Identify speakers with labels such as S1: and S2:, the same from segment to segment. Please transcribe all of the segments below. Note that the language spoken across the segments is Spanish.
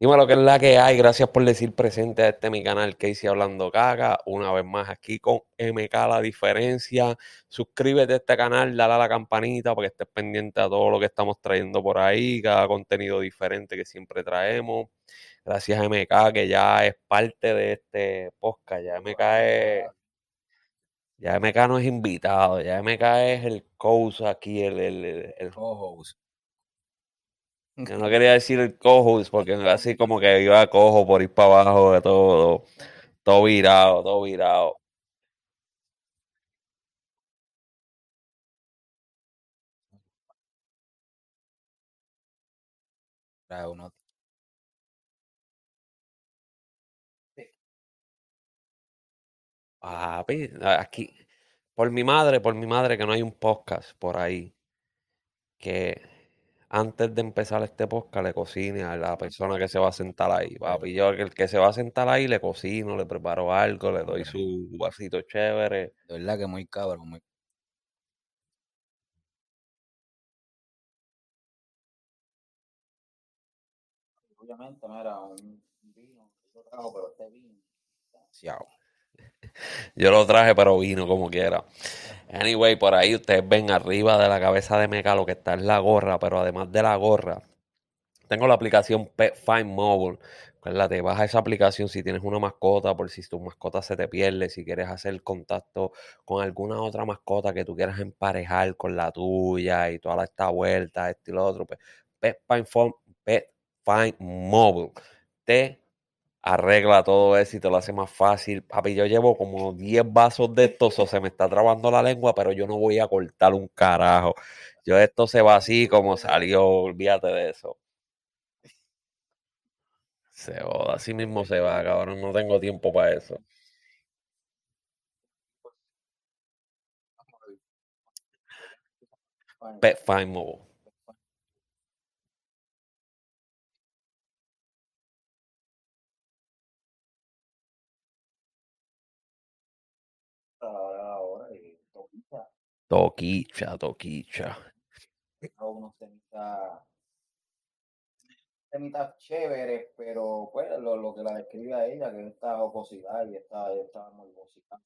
S1: Dime lo que es la que hay. Gracias por decir presente a este mi canal Casey Hablando Caga. Una vez más aquí con MK La Diferencia. Suscríbete a este canal, dale a la campanita para que estés pendiente a todo lo que estamos trayendo por ahí, cada contenido diferente que siempre traemos. Gracias a MK que ya es parte de este podcast. Ya MK es, ya MK no es invitado, ya MK es el coach aquí, el, el, el, el
S2: co-host.
S1: No quería decir el co-host porque así como que iba cojo por ir para abajo de todo, todo virado, todo virado.
S2: Trae uno.
S1: Papi, aquí, por mi madre, por mi madre que no hay un podcast por ahí que antes de empezar este podcast le cocine a la persona que se va a sentar ahí. Papi, yo el que se va a sentar ahí le cocino, le preparo algo, le doy su vasito chévere.
S2: De verdad que muy cabrón. Muy... Obviamente, mira, un vino, yo trajo, pero este vino, demasiado.
S1: Yo lo traje, pero vino como quiera. Anyway, por ahí ustedes ven arriba de la cabeza de Meca lo que está en la gorra, pero además de la gorra, tengo la aplicación Pet Find Mobile. Te baja esa aplicación si tienes una mascota, por si tu mascota se te pierde, si quieres hacer contacto con alguna otra mascota que tú quieras emparejar con la tuya y toda esta vuelta, esto y lo otro. Pues, Pet Find, Pet Find Mobile te arregla todo eso y te lo hace más fácil. Papi, yo llevo como 10 vasos de estos, o se me está trabando la lengua, pero yo no voy a cortar un carajo. Yo esto se va así como salió, olvídate de eso. Se va, así mismo se va, cabrón, no tengo tiempo para eso. Pet Find Mobile. Toquicha, toquicha.
S2: Unos temitas, temitas chéveres, pero pues lo, lo, que la describe a ella, que esta jocosidad y esta, esta morbosidad.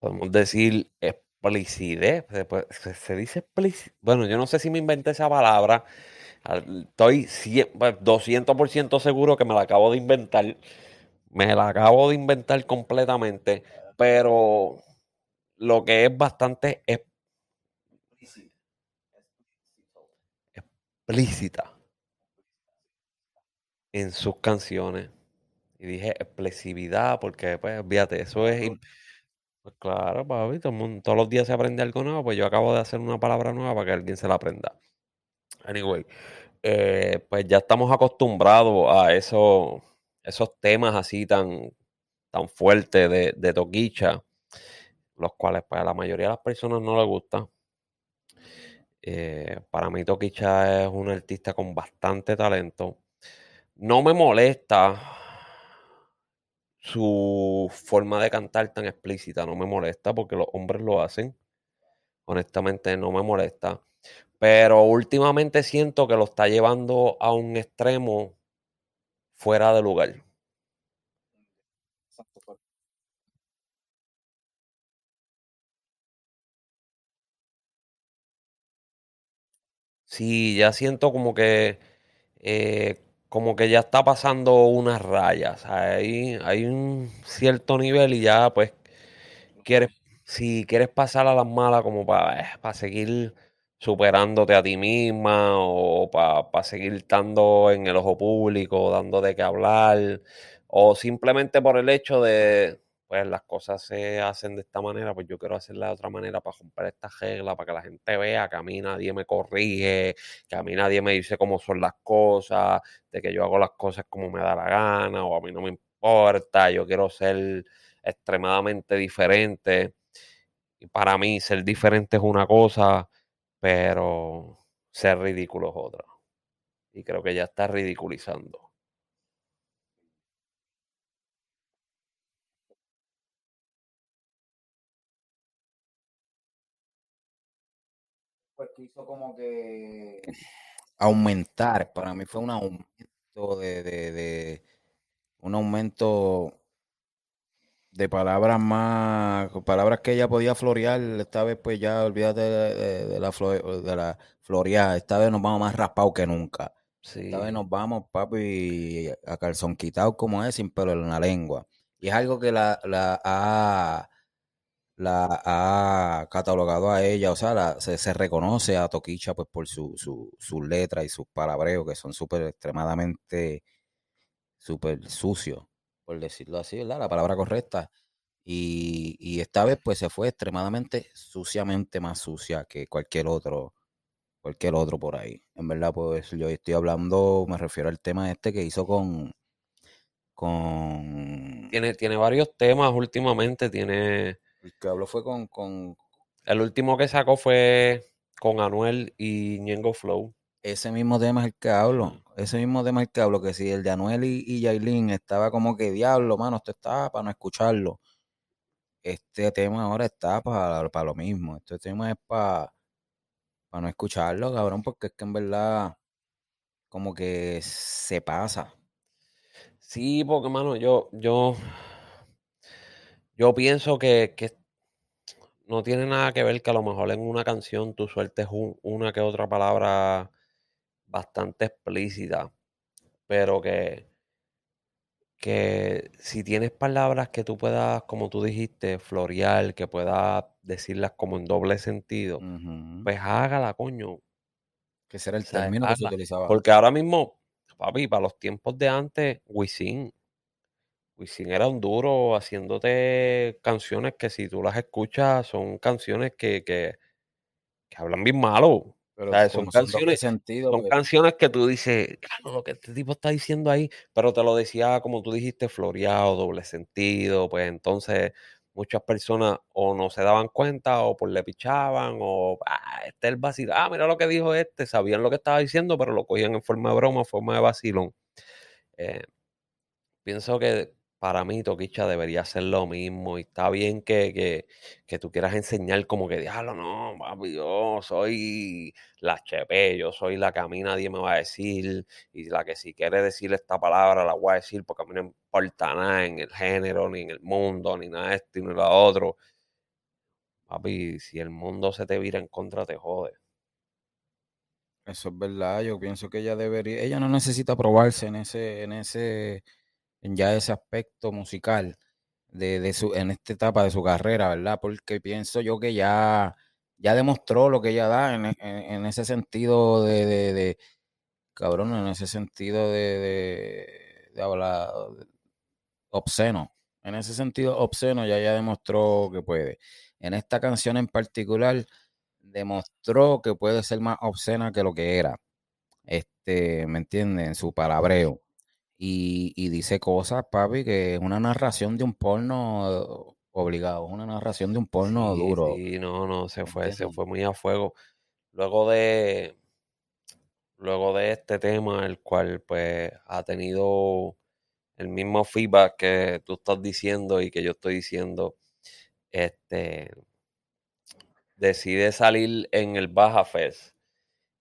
S1: Podemos decir explicidez, se, se dice explicidez. Bueno, yo no sé si me inventé esa palabra. Estoy 200% seguro que me la acabo de inventar. Me la acabo de inventar completamente, pero lo que es bastante explícita en sus canciones. Y dije expresividad porque, pues, fíjate, eso es... Pues claro, papi, todos los días se aprende algo nuevo, pues yo acabo de hacer una palabra nueva para que alguien se la aprenda. Anyway, eh, pues ya estamos acostumbrados a eso, esos temas así tan, tan fuertes de, de Toquicha, los cuales pues, a la mayoría de las personas no les gusta. Eh, para mí Toquicha es un artista con bastante talento. No me molesta su forma de cantar tan explícita, no me molesta porque los hombres lo hacen. Honestamente no me molesta. Pero últimamente siento que lo está llevando a un extremo fuera de lugar. Sí, ya siento como que eh, como que ya está pasando unas rayas. Hay, hay un cierto nivel y ya pues quieres, si quieres pasar a las malas como para, eh, seguir superándote a ti misma o para seguir estando en el ojo público, dando de qué hablar, o simplemente por el hecho de, pues las cosas se hacen de esta manera, pues yo quiero hacerla de otra manera para romper esta regla, para que la gente vea que a mí nadie me corrige, que a mí nadie me dice cómo son las cosas, de que yo hago las cosas como me da la gana, o a mí no me importa, yo quiero ser extremadamente diferente. Y para mí ser diferente es una cosa, pero ser ridículo es otra. Y creo que ya está ridiculizando.
S2: Pues quiso como que
S3: aumentar. Para mí fue un aumento de, de, de un aumento de palabras más, palabras que ella podía florear, esta vez pues ya olvídate de, la, de la floreada, esta vez nos vamos más raspados que nunca. Esta vez nos vamos, papi, a calzón quitado como es, sin pelo en la lengua. Y es algo que la, la ha la ha catalogado a ella, o sea, se, reconoce a Toquicha pues por su, su, sus letras y sus palabreos que son súper extremadamente súper sucios por decirlo así, ¿verdad? La palabra correcta. Y, esta vez pues se fue extremadamente suciamente más sucia que cualquier otro, cualquier otro por ahí. En verdad, pues yo estoy hablando, me refiero al tema este que hizo con, con...
S1: Tiene, tiene varios temas últimamente, tiene...
S3: El que habló fue con, con...
S1: El último que sacó fue con Anuel y Ñengo Flow
S3: ese mismo tema es el que hablo. Ese mismo tema es el que hablo. Que si el de Anuel y, y Yailin estaba como que diablo, mano, esto estaba para no escucharlo. Este tema ahora está para, para lo mismo. Este tema es para, para no escucharlo, cabrón, porque es que en verdad como que se pasa.
S1: Sí, porque, mano, yo, yo, yo pienso que, que no tiene nada que ver que a lo mejor en una canción tú sueltes una que otra palabra bastante explícita, pero que, que si tienes palabras que tú puedas, como tú dijiste, florear, que puedas decirlas como en doble sentido, pues hágala, coño.
S3: Que será el término que se utilizaba.
S1: Porque ahora mismo, papi, para los tiempos de antes, Wisin, Wisin era un duro haciéndote canciones que si tú las escuchas son canciones que, que, que hablan bien malo. Pero son, canciones, sentido, son pues. canciones que tú dices, claro, lo que este tipo está diciendo ahí, pero te lo decía como tú dijiste, floreado, doble sentido, pues entonces muchas personas o no se daban cuenta o por le pichaban o, ah, este es el vacilón, ah, mira lo que dijo este, sabían lo que estaba diciendo, pero lo cogían en forma de broma, forma de vacilón. Eh, pienso que para mí Toquicha debería ser lo mismo y está bien que, tú quieras enseñar como que, diablo, no, papi, yo soy la chepe, yo soy la que a mí nadie me va a decir y la que si quiere decir esta palabra la voy a decir porque a mí no importa nada en el género, ni en el mundo, ni nada de esto ni lo otro. Papi, si el mundo se te vira en contra, te jode.
S3: Eso es verdad, yo pienso que ella debería, ella no necesita probarse en ese, en ese ya ese aspecto musical de, de, su, en esta etapa de su carrera, ¿verdad? Porque pienso yo que ya, ya demostró lo que ella da en, en, ese sentido de, de, cabrón, en ese sentido de, de, hablar obsceno. En ese sentido obsceno ya ya demostró que puede. En esta canción en particular demostró que puede ser más obscena que lo que era. Este, ¿me entienden? En su palabreo. Y, dice cosas, papi, que es una narración de un porno obligado, una narración de un porno duro.
S1: Sí, no, no, se fue, se fue muy a fuego. Luego de, luego de este tema, el cual pues ha tenido el mismo feedback que tú estás diciendo y que yo estoy diciendo, este decide salir en el Baja Fest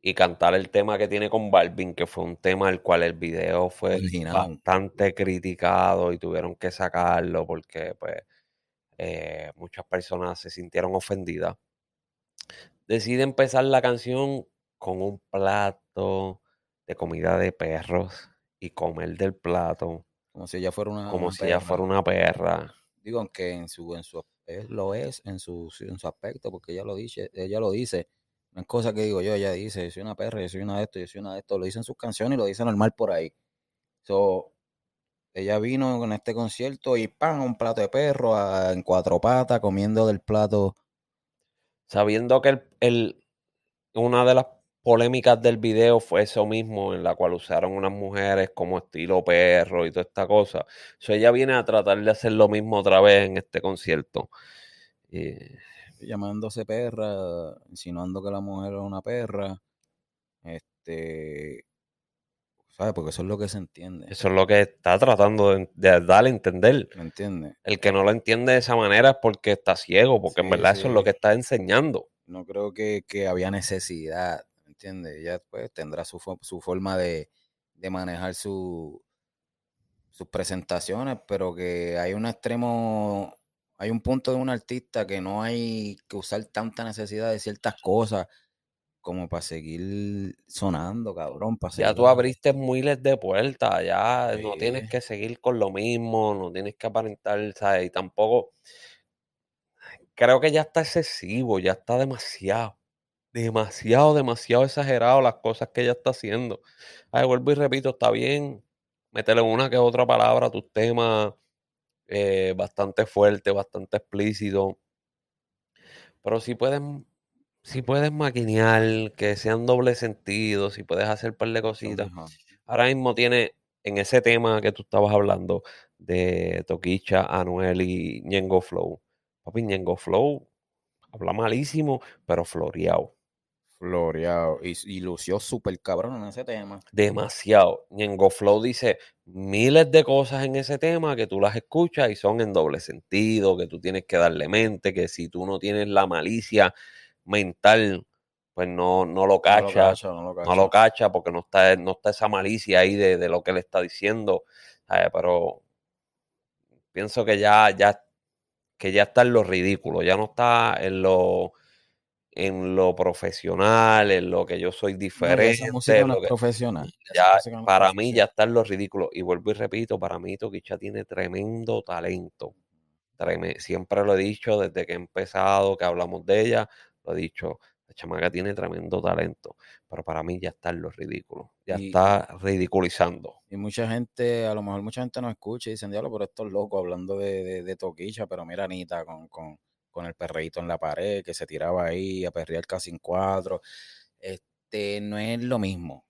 S1: y cantar el tema que tiene con Balvin, que fue un tema el cual el video fue bastante criticado y tuvieron que sacarlo porque pues eh, muchas personas se sintieron ofendidas. Decide empezar la canción con un plato de comida de perros y comer del plato.
S3: Como si ella fuera una,
S1: como si ella fuera una perra.
S3: Digo, que en su, en su lo es en su, en su aspecto, porque ella lo dice, ella lo dice no es cosa que digo yo, ella dice, yo soy una perra, yo soy una de esto, yo soy una de esto. Lo dice en sus canciones y lo dice normal por ahí. So, ella vino con este concierto y pan, un plato de perro en cuatro patas, comiendo del plato.
S1: Sabiendo que el, una de las polémicas del video fue eso mismo, en la cual usaron unas mujeres como estilo perro y toda esta cosa. So, ella viene a tratar de hacer lo mismo otra vez en este concierto. Y
S3: llamándose perra, insinuando que la mujer es una perra. Este, ¿sabes? Porque eso es lo que se entiende.
S1: Eso es lo que está tratando de, darle a entender.
S3: ¿Me entiende?
S1: El que no lo entiende de esa manera es porque está ciego, porque en verdad eso es lo que está enseñando.
S3: No creo que, había necesidad, ¿me entiendes? Ella pues tendrá su, su forma de, de manejar su, sus presentaciones, pero que hay un extremo, hay un punto de un artista que no hay que usar tanta necesidad de ciertas cosas como para seguir sonando, cabrón, para
S1: Ya tú abriste miles de puertas, ya no tienes que seguir con lo mismo, no tienes que aparentar, ¿sabes? Y tampoco, creo que ya está excesivo, ya está demasiado, demasiado, demasiado exagerado las cosas que ella está haciendo. Ay, vuelvo y repito, está bien, métele una que otra palabra a tus temas, eh, bastante fuerte, bastante explícito, pero si puedes, si puedes maquinear, que sean doble sentido, si puedes hacer un par de cositas. Ahora mismo tiene en ese tema que tú estabas hablando de Toquicha, Anuel y Ñengo Flow. Papi, Ñengo Flow habla malísimo, pero floreado.
S3: Floreado. Y, y lució súper cabrón en ese tema.
S1: Demasiado. Ñengo Flow dice miles de cosas en ese tema que tú las escuchas y son en doble sentido, que tú tienes que darle mente, que si tú no tienes la malicia mental, pues no, no lo
S3: No lo
S1: cachas.
S3: cacha, no lo
S1: no lo
S3: cacha.
S1: porque no está, no está esa malicia ahí de, de lo que él está diciendo. ¿sabes? Pero pienso que ya, ya, que ya está en lo ridículo, ya no está en lo, en lo profesional, en lo que yo soy
S3: No,
S1: diferente.
S3: esa no
S1: lo
S3: es
S1: que-
S3: profesional. ya esa
S1: para mí ya
S3: profesional.
S1: está en lo ridículo. Y vuelvo y repito, para mí Toquicha tiene tremendo talento. Siempre lo he dicho desde que he empezado, que hablamos de ella, lo he dicho, la chamaca tiene tremendo talento, pero para mí ya está en lo ridículo, ya
S3: Y-
S1: está ridiculizando.
S3: Y mucha gente, a lo mejor mucha gente nos escucha y dicen, diablo, pero esto es loco hablando de, de, de Toquicha, pero mira Anita con, con, con el perreíto en la pared, que se tiraba ahí a perrear casi en cuatro. Este, no es lo mismo.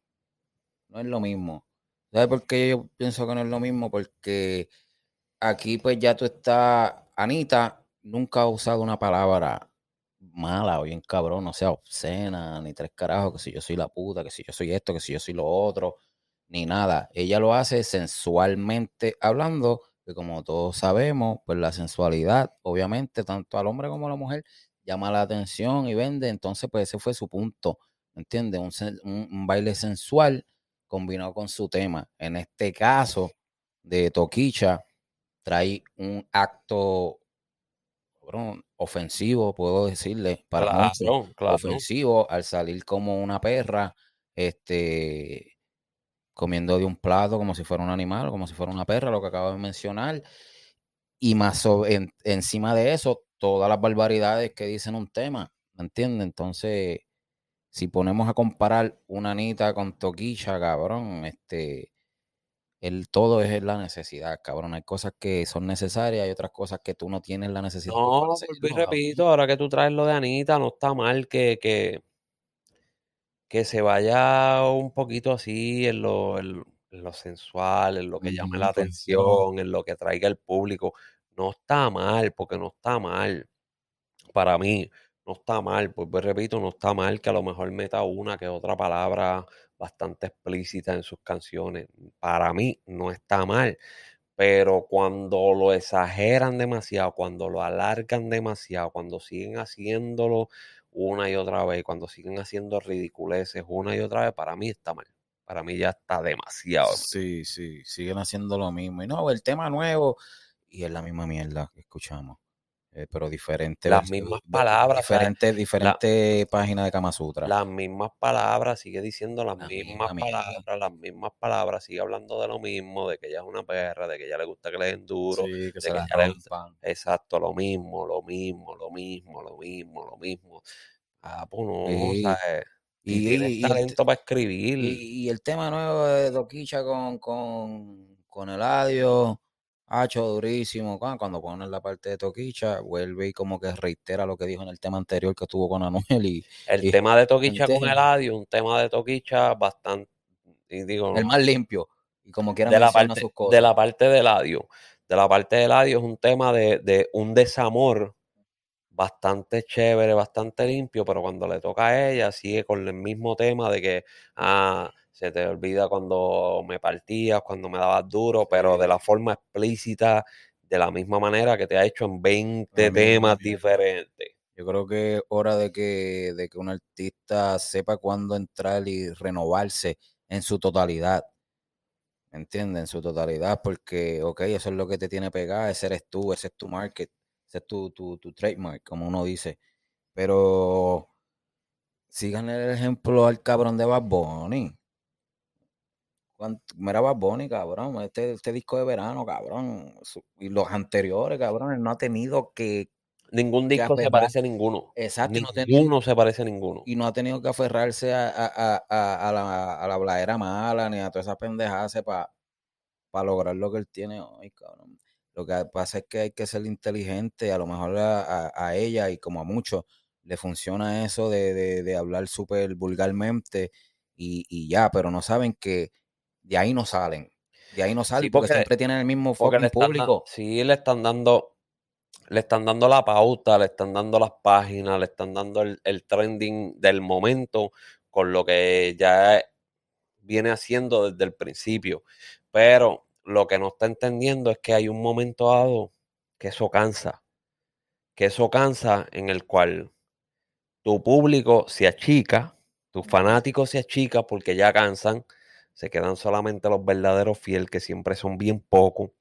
S3: No es lo mismo. ¿Sabes por qué yo pienso que no es lo mismo? Porque aquí pues ya tú estás, Anita nunca ha usado una palabra mala o bien cabrón, o sea, obscena, ni tres carajos, que si yo soy la puta, que si yo soy esto, que si yo soy lo otro, ni nada. Ella lo hace sensualmente hablando, que como todos sabemos, pues la sensualidad, obviamente, tanto al hombre como a la mujer, llama la atención y vende, entonces pues ese fue su punto, ¿me entiendes? Un, un- un baile sensual combinado con su tema. En este caso de Toquicha, trae un acto ofensivo, puedo decirle, para muchos,
S1: claro.
S3: ofensivo al salir como una perra, este, comiendo de un plato como si fuera un animal, como si fuera una perra, lo que acabo de mencionar, y más so- en- encima de eso, todas las barbaridades que dicen un tema, ¿me entiendes? Entonces, si ponemos a comparar una Anita con Toquicha, cabrón, este, el todo es la necesidad, cabrón. Hay cosas que son necesarias, hay otras cosas que tú no tienes la necesidad
S1: No, y repito, ahora que tú traes lo de Anita, no está mal que, que, que se vaya un poquito así en lo, en, en lo sensual, en lo que llame la
S3: Ujú, ofensivo.
S1: atención, en lo que traiga el público. No está mal, porque no está mal. Para mí, no está mal, pues repito, no está mal que a lo mejor meta una que otra palabra bastante explícita en sus canciones. Para mí no está mal. Pero cuando lo exageran demasiado, cuando lo alargan demasiado, cuando siguen haciéndolo una y otra vez, cuando siguen haciendo ridiculeces una y otra vez, para mí está mal. Para mí ya está demasiado.
S3: Sí, sí, siguen haciendo lo mismo. Y no, el tema nuevo, y es la misma mierda que escuchamos. Eh, pero diferente
S1: Las mismas palabras, ¿sabes?
S3: diferente, diferente página de Kama Sutra.
S1: Las mismas palabras, sigue diciendo las
S3: La
S1: mismas
S3: misma
S1: palabras, las mismas palabras, sigue hablando de lo mismo, de que ella es una perra, de que ella le gusta que le den duro,
S3: Sí, que
S1: de
S3: se
S1: que
S3: la
S1: ella le gusta-. Exacto, lo mismo, lo mismo, lo mismo, lo mismo, lo mismo. Ah, pues no,
S3: Sí.
S1: ¿sabes? Y,
S3: Y- y
S1: talento para escribir.
S3: Y, y el tema nuevo de Doquicha con, con, con Eladio, hacho durísimo. Cuando, ponen la parte de Toquicha, vuelve y como que reitera lo que dijo en el tema anterior que estuvo con Anuel. Y
S1: El
S3: y
S1: tema de Toquicha con. Eladio, un tema de Toquicha bastante, y digo,
S3: el más limpio. Y como quiera
S1: de la parte,
S3: sus
S1: de la parte de Eladio. De la parte de Eladio es un tema de, de un desamor bastante chévere, bastante limpio, pero cuando le toca a ella sigue con el mismo tema de que ah, se te olvida cuando me partías, cuando me dabas duro, pero de la forma explícita, de la misma manera que te ha hecho en 20
S3: La misma
S1: temas diferentes.
S3: Yo creo que es hora de que, de que un artista sepa cuándo entrar y renovarse en su totalidad. ¿Me entiendes? En su totalidad, porque, ok, eso es lo que te tiene pegada, ese eres tú, ese es tu market, ese es tu, tu, tu trademark, como uno dice. Pero sigan el ejemplo al cabrón de Bad Bunny. ¿Cuánto- Mira Bad Bunny, cabrón, este, este disco de verano, cabrón, y los anteriores, cabrón, él no ha tenido que,
S1: Ningún
S3: que
S1: disco se parece a ninguno.
S3: exacto, no, tenido-
S1: Ninguno se parece a ninguno.
S3: y no ha tenido que aferrarse a, a, a, a, la, a la bladera mala ni a todas esas pendejadas para lograr lo que él tiene hoy, cabrón. Lo que pasa es que hay que ser inteligente, a lo mejor a, a- a ella y como a muchos le funciona eso de, de, de hablar súper vulgarmente y, y ya, pero no saben que de ahí no salen. De ahí no salen porque,
S1: porque-
S3: siempre tienen el mismo
S1: están, da-
S3: público.
S1: sí, le están dando, le están dando la pauta, le están dando las páginas, le están dando el, el trending del momento con lo que ya viene haciendo desde el principio. Pero lo que no está entendiendo es que hay un momento dado que eso cansa. Que eso cansa en el cual tu público se achica, tus fanáticos se achican porque ya cansan, se quedan solamente los verdaderos fieles, que siempre son bien pocos.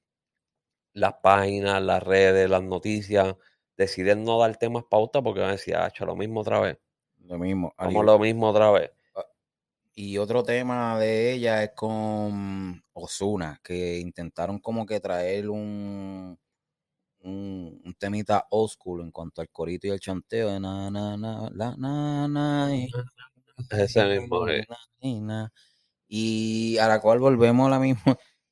S1: Las páginas, las redes, las noticias, deciden no dar temas pauta porque van a decir, ah, lo mismo otra vez,
S3: Lo mismo.
S1: como lo mismo otra vez.
S3: Y otro tema de ella es con Osuna, que intentaron como que traer un, un, un temita old school en cuanto al corito y el chanteo de na na na la na na y-
S1: Ese mismo es.
S3: Y a la cual volvemos a la misma.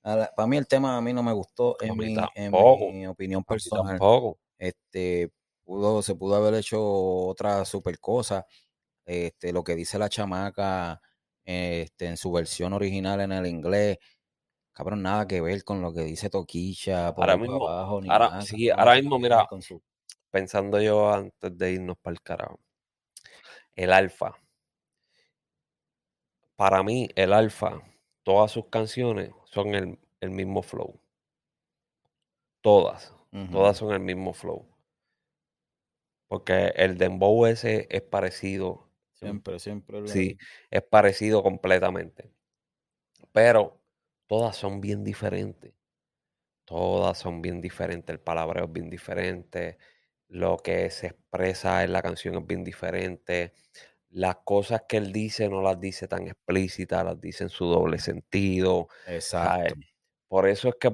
S3: para mí el tema a mí no me gustó en, mi, en mi opinión personal. Este pudo, se pudo haber hecho otra super cosa. Este, lo que dice la chamaca este, en su versión original en el inglés, cabrón, nada que ver con lo que dice Toquicha por
S1: Ahora mismo-
S3: abajo, ni
S1: ahora-
S3: nada,
S1: sí, ahora mismo, mira,
S3: su-
S1: Pensando yo antes de irnos para el carajo. El Alfa. Para mí, el Alfa, todas sus canciones son el, el mismo flow. Todas. Todas son el mismo flow. Porque el dembow ese es parecido.
S3: Siempre, siempre. lo
S1: Sí, es parecido completamente. Pero todas son bien diferentes. Todas son bien diferentes. El palabreo es bien diferente. Lo que se expresa en la canción es bien diferente. Las cosas que él dice no las dice tan explícitas, las dice en su doble sentido.
S3: Exacto.
S1: Por eso es que,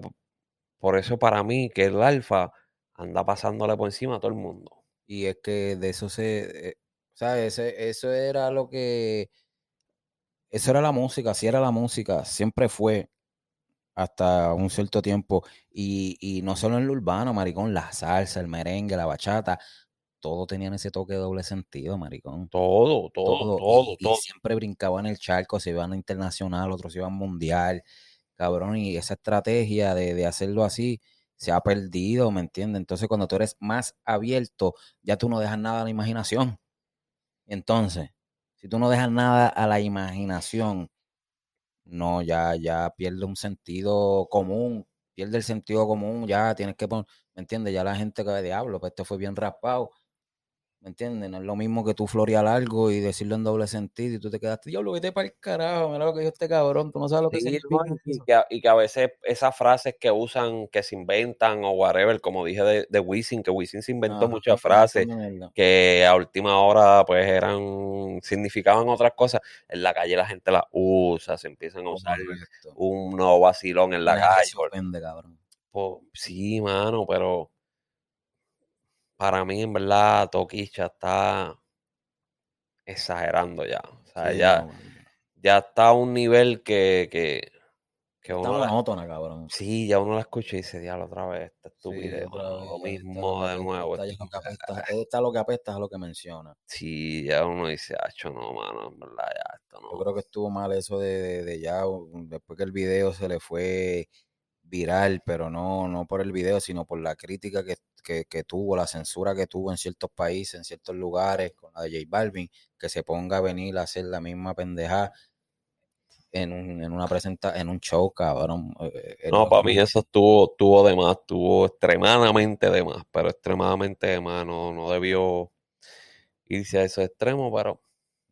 S1: por eso para mí, que el alfa anda pasándole por encima a todo el mundo.
S3: Y es que de eso se, eh, ¿sabes? Ese- Eso era lo que, eso era la música, así era la música, siempre fue hasta un cierto tiempo. Y, y no solo en lo urbano, maricón, la salsa, el merengue, la bachata, todo tenían ese toque de doble sentido, maricón.
S1: Todo, todo,
S3: Todo,
S1: todo,
S3: y, y
S1: todo.
S3: siempre brincaban el charco, se iban a internacional, otros se iban mundial, cabrón, y esa estrategia de, de hacerlo así se ha perdido, ¿me entiendes? Entonces, cuando tú eres más abierto, ya tú no dejas nada a la imaginación. Entonces, si tú no dejas nada a la imaginación, no, ya, ya pierde un sentido común, pierde el sentido común, ya tienes que poner, ¿me entiendes? Ya la gente cae diablo, pues esto fue bien raspado. ¿Me entiendes? No es lo mismo que tú florear algo y decirlo en doble sentido y tú te quedaste, diablo, vete para el carajo, mira lo que dijo este cabrón, tú no sabes lo que
S1: Sí,
S3: significa
S1: no, y,
S3: eso".
S1: que, a- y que a veces esas frases que usan, que se inventan o whatever, como dije de, de Wisin, que Wisin se inventó
S3: Ajá,
S1: muchas frases que a última hora pues eran, significaban otras cosas. En la calle la gente las usa, se empiezan a usar
S3: Correcto.
S1: un nuevo vacilón en la
S3: Nadie
S1: calle.
S3: se ofende, cabrón.
S1: Po- sí, mano, pero para mí en verdad Toquicha está exagerando ya. O sea,
S3: Sí,
S1: ya,
S3: no,
S1: ya está a un nivel que, que, que
S3: está monótona, cabrón.
S1: Sí, ya uno la escucha y dice, diablo, otra vez, esta
S3: Sí,
S1: estupidez,
S3: vez,
S1: lo
S3: está
S1: mismo
S3: lo
S1: de
S3: que-
S1: nuevo.
S3: Está, lo que apesta, está lo que apesta es a lo que menciona.
S1: Sí, ya uno dice, acho, no, mano, en verdad, ya esto
S3: Yo
S1: no.
S3: creo que estuvo mal eso de, de- de ya, después que el video se le fue viral, pero no, no por el video, sino por la crítica que, que, que tuvo, la censura que tuvo en ciertos países, en ciertos lugares, con la de J Balvin, que se ponga a venir a hacer la misma pendejada en, un, en una presenta, en un show, cabrón. Eh, eh,
S1: No,
S3: no-
S1: para mí eso estuvo, estuvo de más, estuvo extremadamente de más, pero extremadamente de más, no, no debió, irse a esos extremos, pero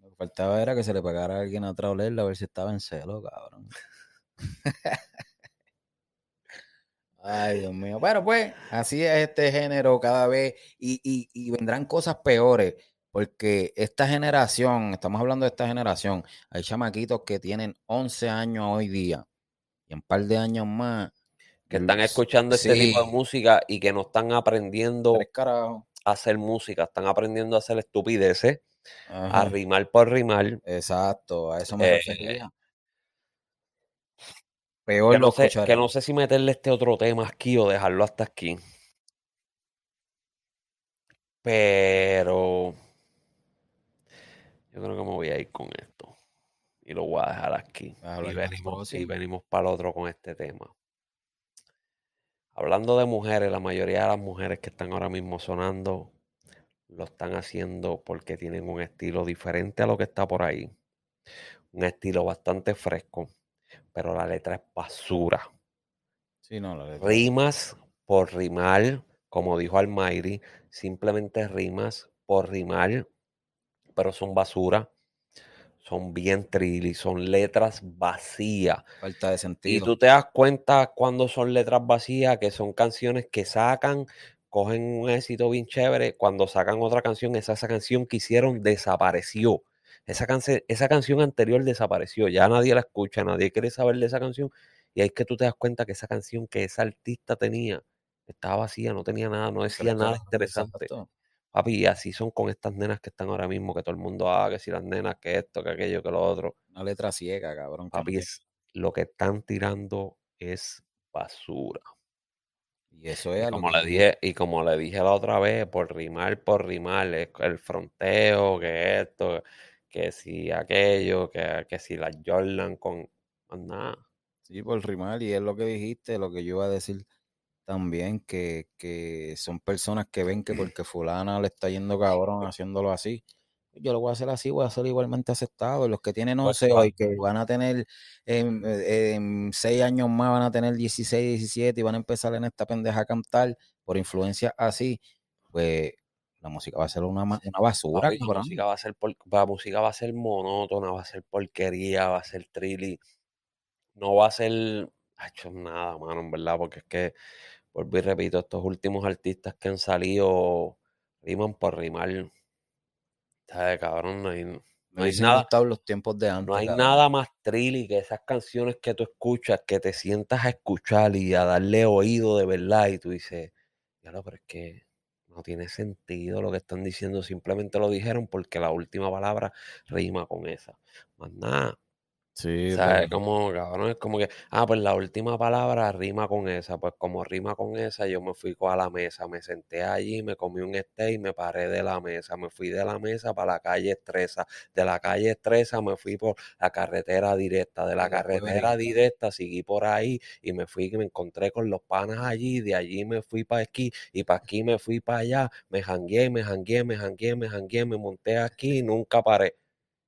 S3: Lo que faltaba era que se le pagara a alguien atrás a olerla a ver si estaba en celo, cabrón. Ay, Dios mío. Bueno, pues así es este género cada vez y, y- y vendrán cosas peores porque esta generación, estamos hablando de esta generación, hay chamaquitos que tienen 11 años hoy día y un par de años más.
S1: que están escuchando este tipo de música y que no están aprendiendo a hacer música, están aprendiendo a hacer estupideces, a rimar por rimar.
S3: exacto, a eso me
S1: Eh,
S3: refería. Peor
S1: que
S3: lo
S1: no sé, que no sé si meterle este otro tema aquí o dejarlo hasta aquí. Pero yo creo que me voy a ir con esto. Y lo voy a dejar aquí. Y venimos, y venimos para el otro con este tema. Hablando de mujeres, la mayoría de las mujeres que están ahora mismo sonando lo están haciendo porque tienen un estilo diferente a lo que está por ahí. Un estilo bastante fresco, pero la letra es basura.
S3: Sí, no, la letra.
S1: Rimas por rimar, como dijo Almighty, simplemente rimas por rimar, pero son basura. Son bien trilly, son letras vacías.
S3: Falta de
S1: Y
S3: sentido.
S1: tú te das cuenta cuando son letras vacías, que son canciones que sacan, cogen un éxito bien chévere, cuando sacan otra canción, esa, esa canción que hicieron desapareció. Esa, canse- esa canción anterior desapareció, ya nadie la escucha, nadie quiere saber de esa canción. Y ahí es que tú te das cuenta que esa canción que esa artista tenía estaba vacía, no tenía nada, no decía nada interesante.
S3: exacto.
S1: Papi, y así son con estas nenas que están ahora mismo, que todo el mundo, ah, que si las nenas, que esto, que aquello, que lo otro.
S3: Una letra ciega, cabrón.
S1: Papi, es, lo que están tirando es basura.
S3: Y eso
S1: Y
S3: es lo
S1: como le dije, y como le dije la otra vez, por rimar, por rimar, el fronteo, que esto, que si aquello, que, que si la Jordan con más nada.
S3: Sí, por rimar, y es lo que dijiste, lo que yo iba a decir también, que, que son personas que ven que porque fulana le está yendo cabrón haciéndolo así, yo lo voy a hacer así, voy a ser igualmente aceptado. Los que tienen
S1: Pues
S3: 11 hoy,
S1: claro.
S3: que van a tener en, en 6 años más, van a tener 16, 17 y van a empezar en esta pendeja a cantar por influencia así, pues la música va a ser una, una basura,
S1: Papi, la música va a ser por- la música va a ser monótona, va a ser porquería, va a ser trilly. No va a ser hecho nada, mano, en verdad, porque es que, vuelvo y repito, estos últimos artistas que han salido riman por rimar. ¿Sabes, cabrón? No hay, no
S3: Me
S1: hay nada,
S3: los tiempos de
S1: no
S3: antes,
S1: hay
S3: cabrón.
S1: nada más trilly que esas canciones que tú escuchas, que te sientas a escuchar y a darle oído de verdad, y tú dices, ya lo, pero es que no tiene sentido lo que están diciendo, simplemente lo dijeron porque la última palabra rima con esa. Más nada.
S3: Sí,
S1: ¿Sabes?
S3: pero-
S1: Como, cabrón, es como que, ah, pues la última palabra rima con esa. Pues como rima con esa, yo me fui a la mesa, me senté allí, me comí un steak, me paré de la mesa, me fui de la mesa para la calle Estresa, de la calle Estresa me fui por la carretera directa, de la
S3: Y
S1: carretera directa seguí por ahí y me fui, me encontré con los panas allí, de allí me fui para aquí y para aquí me fui para allá, me jangué, me jangué, me jangué, me jangué, me monté aquí y nunca paré.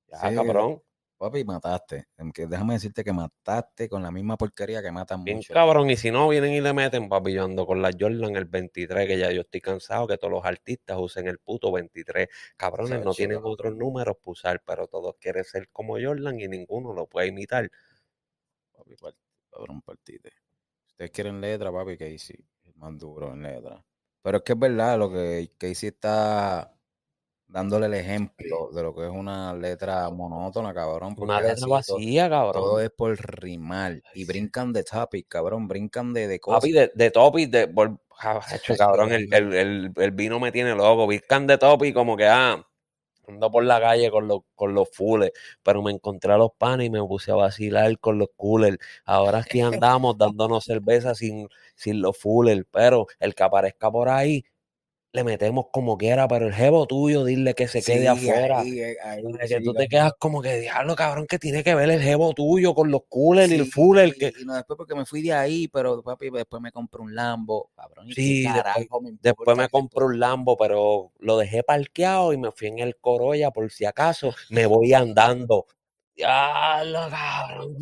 S1: Ya,
S3: Sí,
S1: cabrón.
S3: Papi, mataste. Em, que Déjame decirte que mataste con la misma porquería que matan
S1: Bien
S3: mucho.
S1: cabrón, y si no vienen y le meten, papi, yo ando con la Jordan el 23, que ya yo estoy cansado que todos los artistas usen el puto 23. Cabrones, no tienen otros números para usar, pero todos quieren ser como Jordan y ninguno lo puede imitar.
S3: Papi, cabrón, partite. Ustedes quieren letra, papi, Casey es más duro en letra. Pero es que es verdad lo que Casey está dándole el ejemplo de lo que es una letra monótona, cabrón.
S1: Una letra vacía,
S3: Todo
S1: cabrón.
S3: es por rimar. Y brincan de topic, cabrón. Brincan de, de cosas.
S1: Papi, de, de topic, de, por, hecho, cabrón, el, el, el, el vino me tiene loco. Viscan de topic, como que, ah, ando por la calle con los, con los fules, pero me encontré a los panes y me puse a vacilar con los coolers. Ahora sí andamos dándonos cerveza sin, sin los fullers, pero el que aparezca por ahí, le metemos como quiera, pero el jevo tuyo, dile que se quede afuera.
S3: ahí, eh, ahí,
S1: que
S3: sí,
S1: tú te quedas como que, diablo, cabrón, que tiene que ver el jevo tuyo con los coolers y el fuller, que...
S3: y no después porque me fui de ahí, pero papi, después me compré un Lambo, cabrón. ¿y qué
S1: Sí, después,
S3: carajo me
S1: después me compré un Lambo, pero lo dejé parqueado y me fui en el Corolla por si acaso me voy andando. Diablo, cabrón.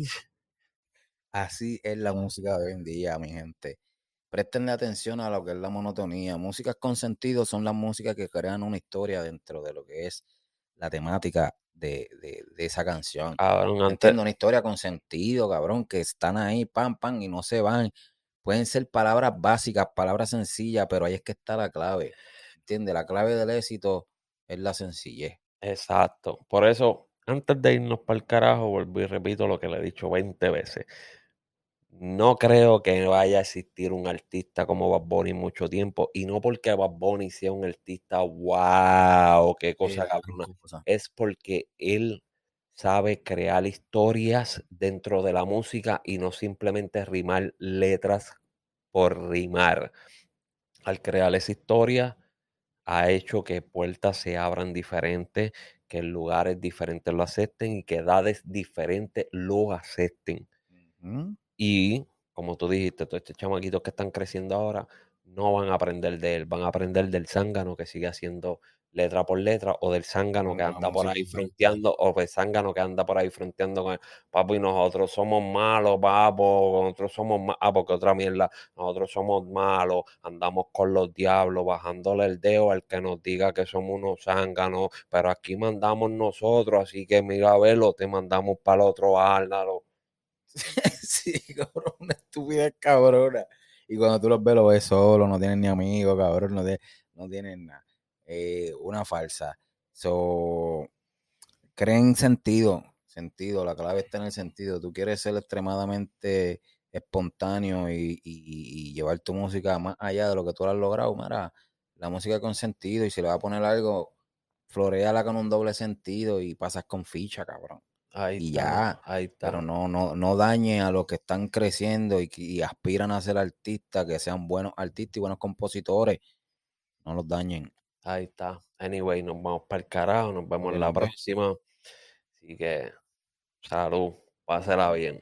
S3: Así es la música de hoy en día, mi gente. Prestenle atención a lo que es la monotonía. Músicas con sentido son las músicas que crean una historia dentro de lo que es la temática de, de, de esa canción.
S1: Cabrón, antes,
S3: Entiendo, una historia con sentido, cabrón, que están ahí, pam, pam, y no se van. Pueden ser palabras básicas, palabras sencillas, pero ahí es que está la clave. ¿Entiendes? La clave del éxito es la sencillez.
S1: exacto. Por eso, antes de irnos para el carajo, vuelvo y repito lo que le he dicho 20 veces. No creo que vaya a existir un artista como Bad Bunny mucho tiempo. Y no porque Bad Bunny sea un artista, wow, qué cosa
S3: Eh,
S1: cabrona. Es porque él sabe crear historias dentro de la música y no simplemente rimar letras por rimar. Al crear esa historia, ha hecho que puertas se abran diferentes, que lugares diferentes lo acepten y que edades diferentes lo acepten. Y como tú dijiste, todos estos chamaquitos que están creciendo ahora no van a aprender de él, van a aprender del zángano que sigue haciendo letra por letra o del zángano que anda por ahí fronteando o del zángano que anda por ahí fronteando con él. Papo, y nosotros somos malos, papo, nosotros somos malos, ah, porque otra mierda, nosotros somos malos, andamos con los diablos, bajándole el dedo al que nos diga que somos unos zánganos, pero aquí mandamos nosotros, así que mira, velo, te mandamos para el otro álvaro.
S3: cabrón, una estupidez cabrona. Y cuando tú los ves, los ves solo, no tienen ni amigos, cabrón, no, tienen- no tienen nada. Eh, una falsa. So, creen sentido, sentido, la clave está en el sentido. Tú quieres ser extremadamente espontáneo y llevar tu música más allá de lo que tú has logrado, mira, la música con sentido y si le vas a poner algo, floreala con un doble sentido y pasas con ficha, cabrón.
S1: Ahí
S3: Y
S1: está,
S3: ya,
S1: ahí está.
S3: Pero no, no, no dañe a los que están creciendo y, y aspiran a ser artistas, que sean buenos artistas y buenos compositores. No los dañen.
S1: Ahí está. Anyway, nos vamos para el carajo, nos vemos
S3: Dale,
S1: la
S3: vemos.
S1: próxima. Así que, salud, pásela bien.